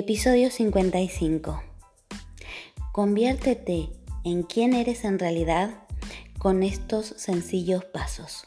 Episodio 55. Conviértete en quien eres en realidad con estos sencillos pasos.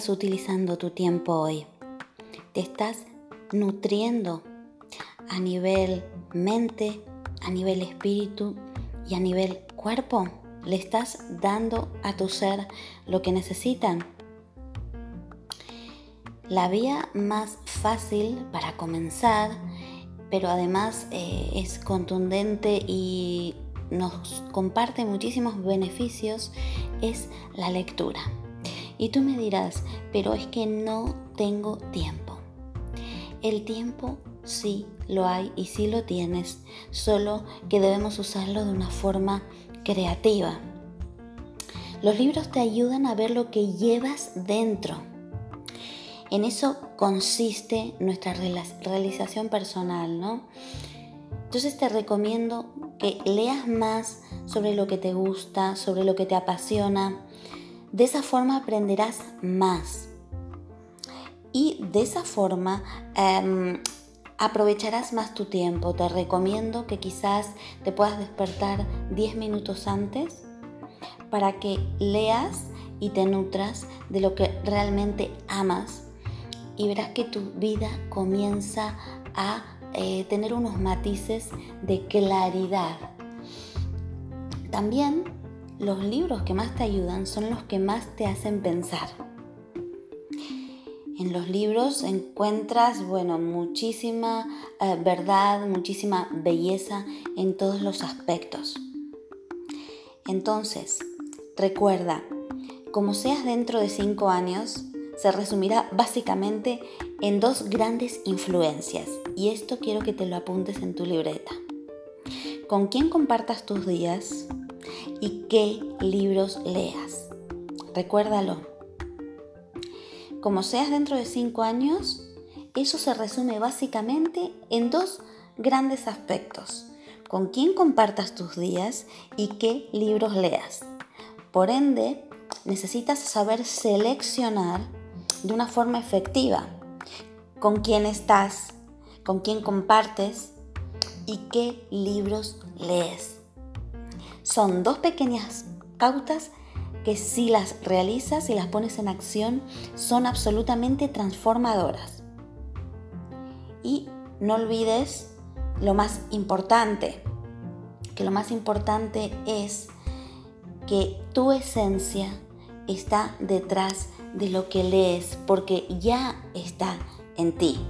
Estás utilizando tu tiempo hoy? ¿Te estás nutriendo a nivel mente, a nivel espíritu y a nivel cuerpo? ¿Le estás dando a tu ser lo que necesitan? La vía más fácil para comenzar, pero además eh, es contundente y nos comparte muchísimos beneficios, es la lectura. Y tú me dirás, pero es que no tengo tiempo. El tiempo sí lo hay y sí lo tienes, solo que debemos usarlo de una forma creativa. Los libros te ayudan a ver lo que llevas dentro. En eso consiste nuestra realización personal, ¿no? Entonces te recomiendo que leas más sobre lo que te gusta, sobre lo que te apasiona, de esa forma aprenderás más. Y de esa forma em, aprovecharás más tu tiempo. Te recomiendo que quizás te puedas despertar 10 minutos antes para que leas y te nutras de lo que realmente amas y verás que tu vida comienza a eh, tener unos matices de claridad. También los libros que más te ayudan son los que más te hacen pensar. En los libros encuentras, bueno, muchísima eh, verdad, muchísima belleza en todos los aspectos. Entonces, recuerda, como seas dentro de cinco años, se resumirá básicamente en dos grandes influencias. Y esto quiero que te lo apuntes en tu libreta. ¿Con quién compartas tus días? ¿Y qué libros leas? Recuérdalo. Como seas dentro de cinco años, eso se resume básicamente en dos grandes aspectos con quién compartas tus días y qué libros leas. Por ende, necesitas saber seleccionar de una forma efectiva con quién estás, con quién compartes y qué libros lees. Son dos pequeñas pautas que si las realizas y las pones en acción son absolutamente transformadoras. Y no olvides lo más importante, que lo más importante es que tu esencia está detrás de lo que lees, porque ya está en ti.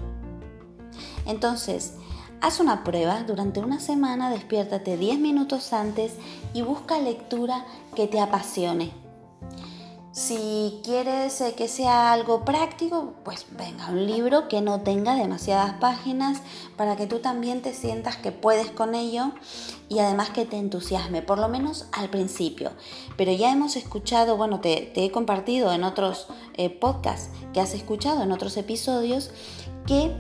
Entonces, haz una prueba, durante una semana despiértate 10 minutos antes y busca lectura que te apasione. Si quieres eh, que sea algo práctico, pues venga, un libro que no tenga demasiadas páginas para que tú también te sientas que puedes con ello y además que te entusiasme, por lo menos al principio. Pero ya hemos escuchado, bueno, te, he compartido en otros eh, podcasts que has escuchado, en otros episodios, que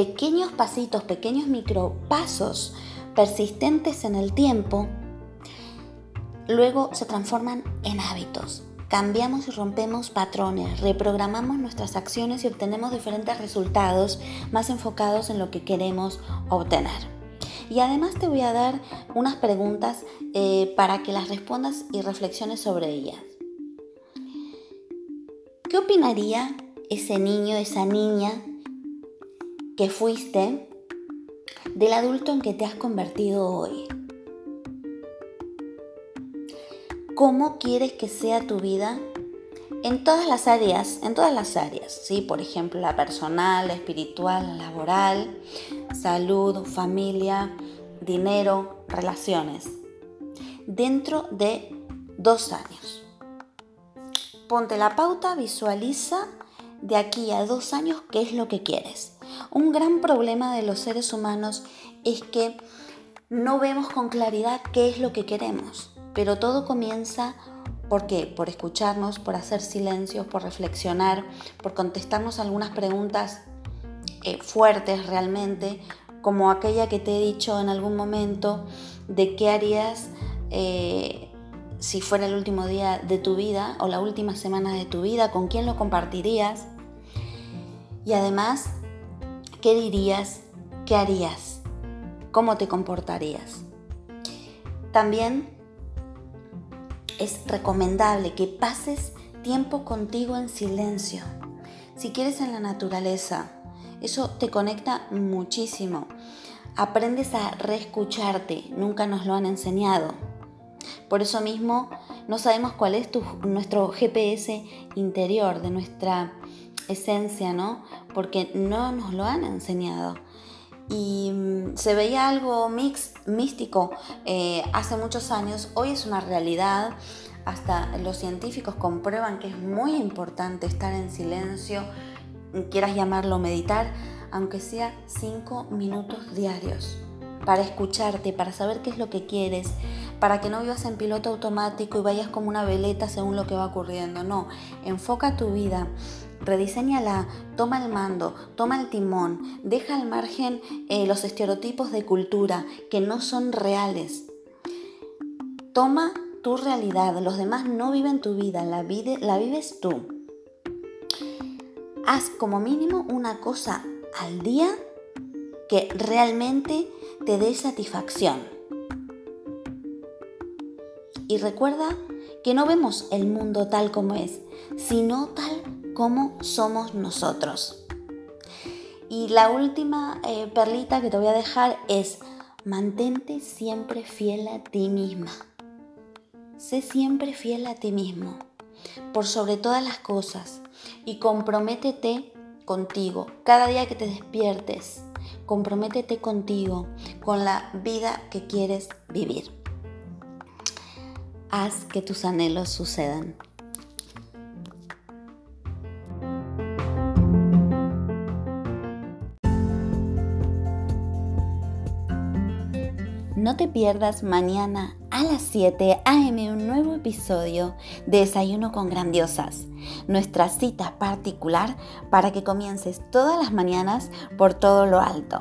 pequeños pasitos, pequeños micropasos persistentes en el tiempo, luego se transforman en hábitos cambiamos y rompemos patrones, reprogramamos nuestras acciones y obtenemos diferentes resultados más enfocados en lo que queremos obtener. Y además te voy a dar unas preguntas eh, para que las respondas y reflexiones sobre ellas. ¿Qué opinaría ese niño, esa niña fuiste del adulto en que te has convertido hoy? cómo quieres que sea tu vida en todas las áreas, en todas las áreas, ¿sí? Por ejemplo, la personal, la espiritual, la laboral, salud, familia, dinero, relaciones. Dentro de dos años. Ponte la pauta, visualiza de aquí a dos años qué es lo que quieres. Un gran problema de los seres humanos es que no vemos con claridad qué es lo que queremos. Pero todo comienza ¿Por qué? Por escucharnos, por hacer silencio, por reflexionar, por contestarnos algunas preguntas eh, fuertes realmente, como aquella que te he dicho en algún momento de qué harías eh, si fuera el último día de tu vida o la última semana de tu vida, con quién lo compartirías y además, ¿qué dirías? ¿Qué harías? ¿Cómo te comportarías? También es recomendable que pases tiempo contigo en silencio. Si quieres en la naturaleza, eso te conecta muchísimo. Aprendes a reescucharte, nunca nos lo han enseñado. Por eso mismo no sabemos cuál es nuestro GPS interior, de nuestra esencia, ¿no? Porque no nos lo han enseñado. Y mm, se veía algo mix, místico eh, hace muchos años, hoy es una realidad, hasta los científicos comprueban que es muy importante estar en silencio, quieras llamarlo meditar, aunque sea cinco minutos diarios, para escucharte, para saber qué es lo que quieres, para que no vivas en piloto automático y vayas como una veleta según lo que va ocurriendo. No, enfoca tu vida rediseñala, toma el mando, toma el timón, deja al margen eh, los estereotipos de cultura que no son reales. Toma tu realidad, los demás no viven tu vida, la, la vives tú. Haz como mínimo una cosa al día que realmente te dé satisfacción. Y recuerda que no vemos el mundo tal como es, sino tal como somos nosotros. Y la última eh, perlita que te voy a dejar es, mantente siempre fiel a ti misma. Sé siempre fiel a ti mismo, por sobre todas las cosas, y comprométete contigo. Cada día que te despiertes, comprométete contigo, con la vida que quieres vivir. Haz que tus anhelos sucedan. No te pierdas mañana a las 7 a.m. un nuevo episodio de Desayuno con Grandiosas, nuestra cita particular para que comiences todas las mañanas por todo lo alto.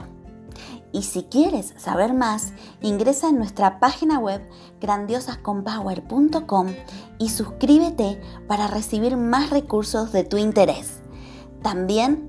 Y si quieres saber más, ingresa en nuestra página web grandiosasconpower.com y suscríbete para recibir más recursos de tu interés. También